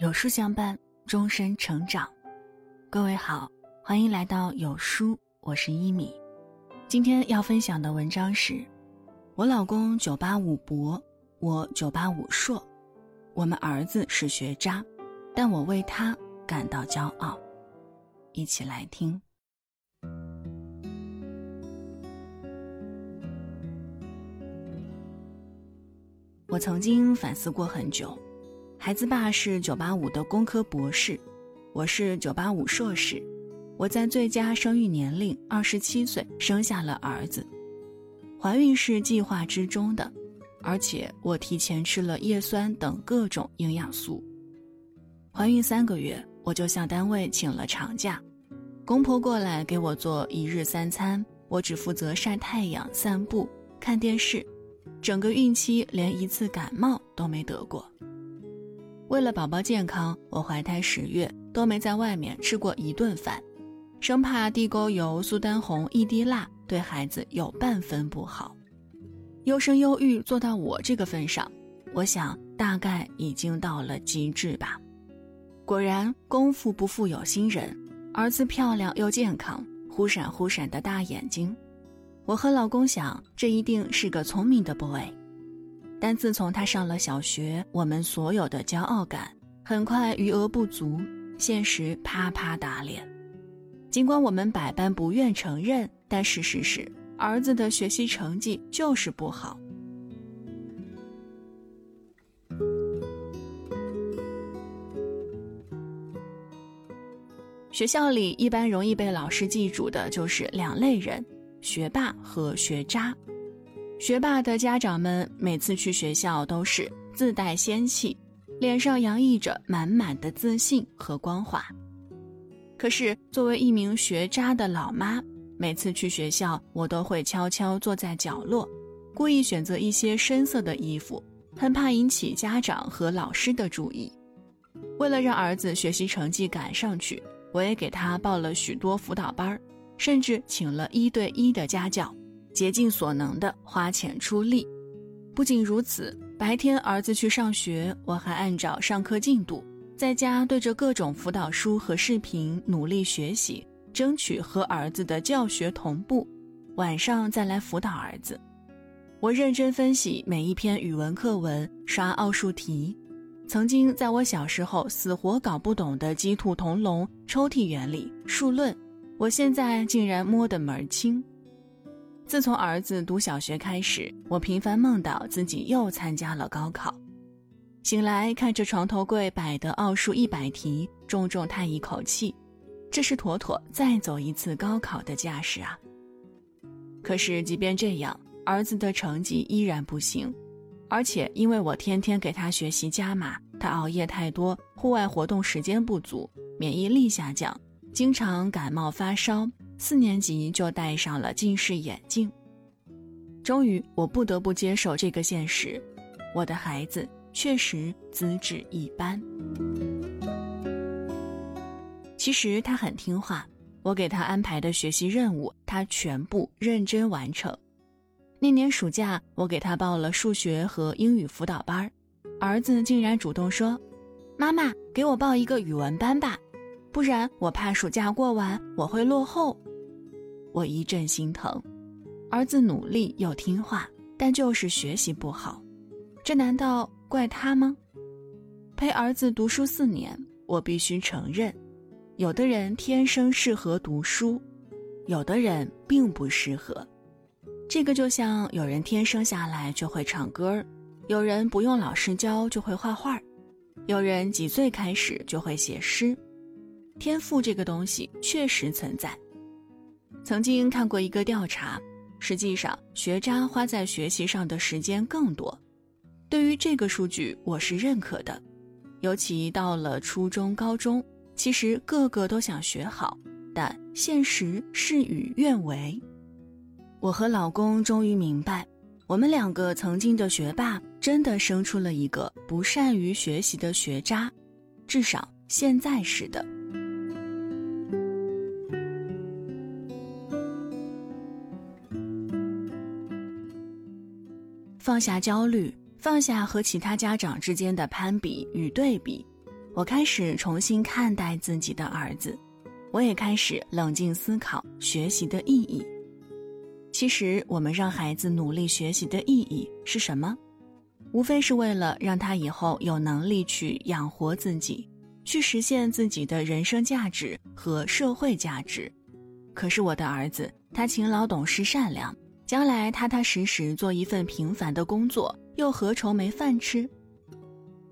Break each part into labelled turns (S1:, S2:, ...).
S1: 有书相伴，终身成长。各位好，欢迎来到有书，我是一米。今天要分享的文章是：我老公九八五博，我九八五硕，我们儿子是学渣，但我为他感到骄傲。一起来听。我曾经反思过很久。孩子爸是九八五的工科博士，我是九八五硕士。我在最佳生育年龄二十七岁生下了儿子，怀孕是计划之中的，而且我提前吃了叶酸等各种营养素。怀孕三个月，我就向单位请了长假，公婆过来给我做一日三餐，我只负责晒太阳、散步、看电视，整个孕期连一次感冒都没得过。为了宝宝健康，我怀胎十月都没在外面吃过一顿饭，生怕地沟油、苏丹红、一滴辣对孩子有半分不好。优生优育做到我这个份上，我想大概已经到了极致吧。果然，功夫不负有心人，儿子漂亮又健康，忽闪忽闪的大眼睛。我和老公想，这一定是个聪明的 boy。但自从他上了小学，我们所有的骄傲感很快余额不足，现实啪啪打脸。尽管我们百般不愿承认，但事实是，儿子的学习成绩就是不好。学校里一般容易被老师记住的就是两类人：学霸和学渣。学霸的家长们每次去学校都是自带仙气，脸上洋溢着满满的自信和光华。可是作为一名学渣的老妈，每次去学校，我都会悄悄坐在角落，故意选择一些深色的衣服，很怕引起家长和老师的注意。为了让儿子学习成绩赶上去，我也给他报了许多辅导班，甚至请了一对一的家教。竭尽所能的花钱出力，不仅如此，白天儿子去上学，我还按照上课进度，在家对着各种辅导书和视频努力学习，争取和儿子的教学同步。晚上再来辅导儿子。我认真分析每一篇语文课文，刷奥数题。曾经在我小时候死活搞不懂的鸡兔同笼、抽屉原理、数论，我现在竟然摸得门儿清。自从儿子读小学开始，我频繁梦到自己又参加了高考。醒来看着床头柜摆的奥数一百题，重重叹一口气，这是妥妥再走一次高考的架势啊！可是即便这样，儿子的成绩依然不行，而且因为我天天给他学习加码，他熬夜太多，户外活动时间不足，免疫力下降，经常感冒发烧。四年级就戴上了近视眼镜，终于我不得不接受这个现实，我的孩子确实资质一般。其实他很听话，我给他安排的学习任务，他全部认真完成。那年暑假，我给他报了数学和英语辅导班，儿子竟然主动说：“妈妈，给我报一个语文班吧，不然我怕暑假过完我会落后。”我一阵心疼，儿子努力又听话，但就是学习不好，这难道怪他吗？陪儿子读书四年，我必须承认，有的人天生适合读书，有的人并不适合。这个就像有人天生下来就会唱歌有人不用老师教就会画画有人几岁开始就会写诗，天赋这个东西确实存在。曾经看过一个调查，实际上学渣花在学习上的时间更多。对于这个数据，我是认可的。尤其到了初中、高中，其实个个都想学好，但现实事与愿违。我和老公终于明白，我们两个曾经的学霸，真的生出了一个不善于学习的学渣，至少现在是的。放下焦虑，放下和其他家长之间的攀比与对比，我开始重新看待自己的儿子，我也开始冷静思考学习的意义。其实，我们让孩子努力学习的意义是什么？无非是为了让他以后有能力去养活自己，去实现自己的人生价值和社会价值。可是我的儿子，他勤劳、懂事、善良，将来踏踏实实做一份平凡的工作，又何愁没饭吃？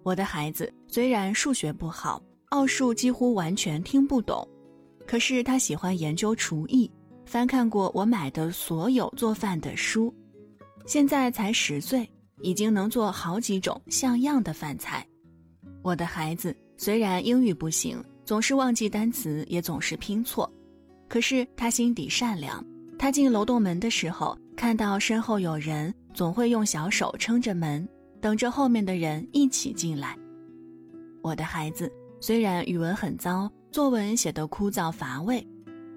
S1: 我的孩子虽然数学不好，奥数几乎完全听不懂，可是他喜欢研究厨艺，翻看过我买的所有做饭的书，现在才十岁。已经能做好几种像样的饭菜。我的孩子虽然英语不行，总是忘记单词，也总是拼错，可是他心底善良。他进楼栋门的时候，看到身后有人，总会用小手撑着门，等着后面的人一起进来。我的孩子虽然语文很糟，作文写得枯燥乏味，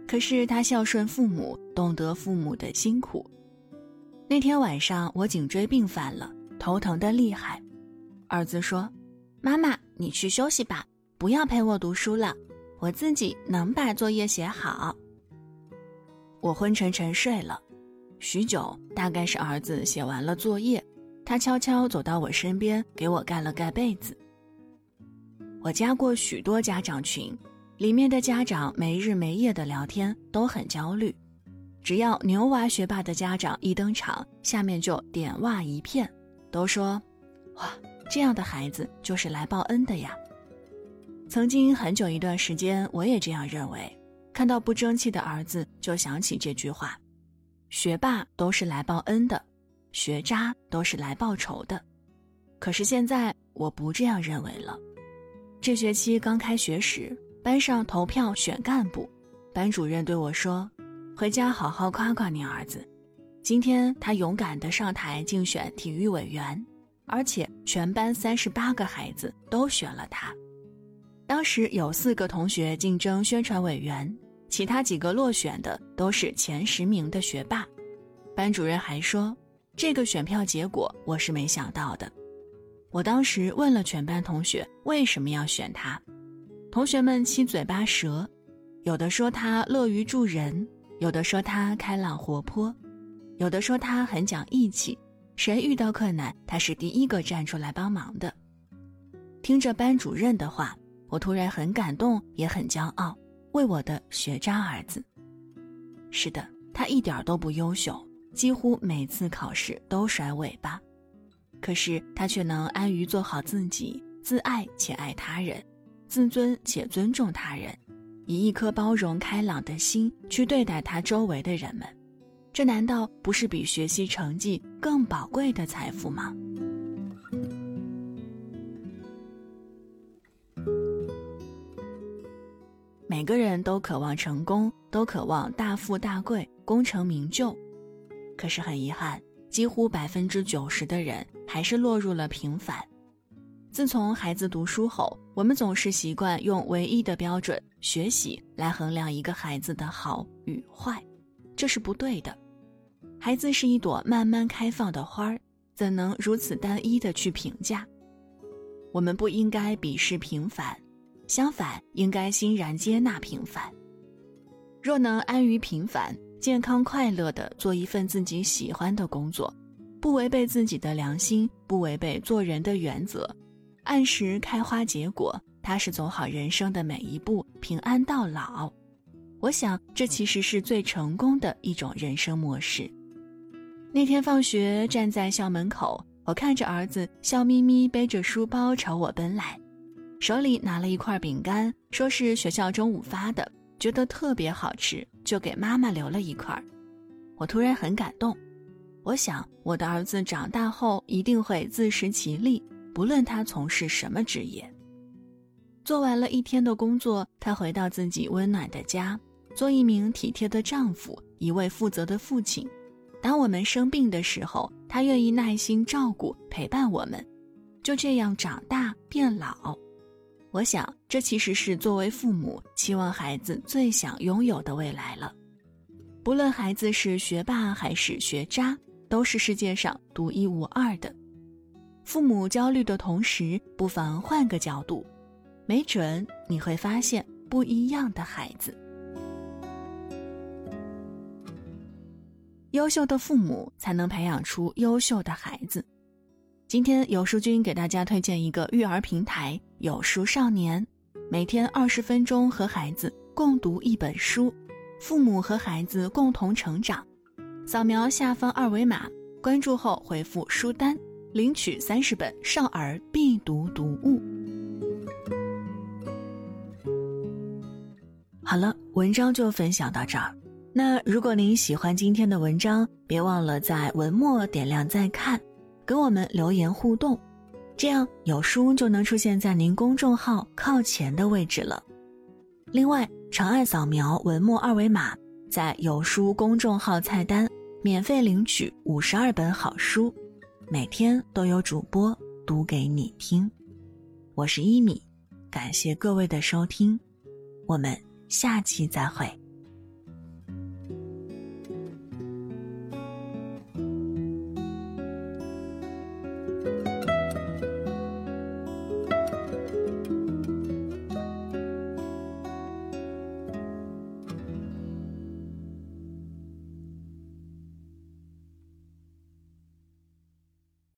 S1: 可是他孝顺父母，懂得父母的辛苦。那天晚上我颈椎病犯了，头疼的厉害。儿子说：“妈妈，你去休息吧，不要陪我读书了，我自己能把作业写好。”我昏沉沉睡了，许久，大概是儿子写完了作业，他悄悄走到我身边，给我盖了盖被子。我加过许多家长群，里面的家长没日没夜的聊天，都很焦虑。只要牛娃学霸的家长一登场，下面就点哇一片，都说：“哇，这样的孩子就是来报恩的呀。”曾经很久一段时间，我也这样认为。看到不争气的儿子，就想起这句话：“学霸都是来报恩的，学渣都是来报仇的。”可是现在我不这样认为了。这学期刚开学时，班上投票选干部，班主任对我说。回家好好夸夸你儿子，今天他勇敢地上台竞选体育委员，而且全班三十八个孩子都选了他。当时有四个同学竞争宣传委员，其他几个落选的都是前十名的学霸。班主任还说，这个选票结果我是没想到的。我当时问了全班同学为什么要选他，同学们七嘴八舌，有的说他乐于助人。有的说他开朗活泼，有的说他很讲义气，谁遇到困难，他是第一个站出来帮忙的。听着班主任的话，我突然很感动，也很骄傲，为我的学渣儿子。是的，他一点都不优秀，几乎每次考试都甩尾巴，可是他却能安于做好自己，自爱且爱他人，自尊且尊重他人。以一颗包容开朗的心去对待他周围的人们，这难道不是比学习成绩更宝贵的财富吗？每个人都渴望成功，都渴望大富大贵、功成名就，可是很遗憾，几乎百分之九十的人还是落入了平凡。自从孩子读书后，我们总是习惯用唯一的标准——学习来衡量一个孩子的好与坏，这是不对的。孩子是一朵慢慢开放的花儿，怎能如此单一的去评价？我们不应该鄙视平凡，相反，应该欣然接纳平凡。若能安于平凡，健康快乐地做一份自己喜欢的工作，不违背自己的良心，不违背做人的原则。按时开花结果，踏实走好人生的每一步，平安到老。我想，这其实是最成功的一种人生模式。那天放学站在校门口，我看着儿子笑眯眯背着书包朝我奔来，手里拿了一块饼干，说是学校中午发的，觉得特别好吃，就给妈妈留了一块。我突然很感动，我想我的儿子长大后一定会自食其力。不论他从事什么职业，做完了一天的工作，他回到自己温暖的家，做一名体贴的丈夫，一位负责的父亲。当我们生病的时候，他愿意耐心照顾、陪伴我们，就这样长大变老。我想，这其实是作为父母期望孩子最想拥有的未来了。不论孩子是学霸还是学渣，都是世界上独一无二的。父母焦虑的同时，不妨换个角度：没准你会发现不一样的孩子。优秀的父母才能培养出优秀的孩子。今天有书君给大家推荐一个育儿平台“有书少年”，每天二十分钟和孩子共读一本书，父母和孩子共同成长。扫描下方二维码，关注后回复“书单”，领取三十本少儿必读读物。好了，文章就分享到这儿。那如果您喜欢今天的文章，别忘了在文末点亮再看。给我们留言互动，这样有书就能出现在您公众号靠前的位置了。另外，长按扫描文末二维码，在有书公众号菜单免费领取五十二本好书，每天都有主播读给你听。我是一米，感谢各位的收听，我们下期再会。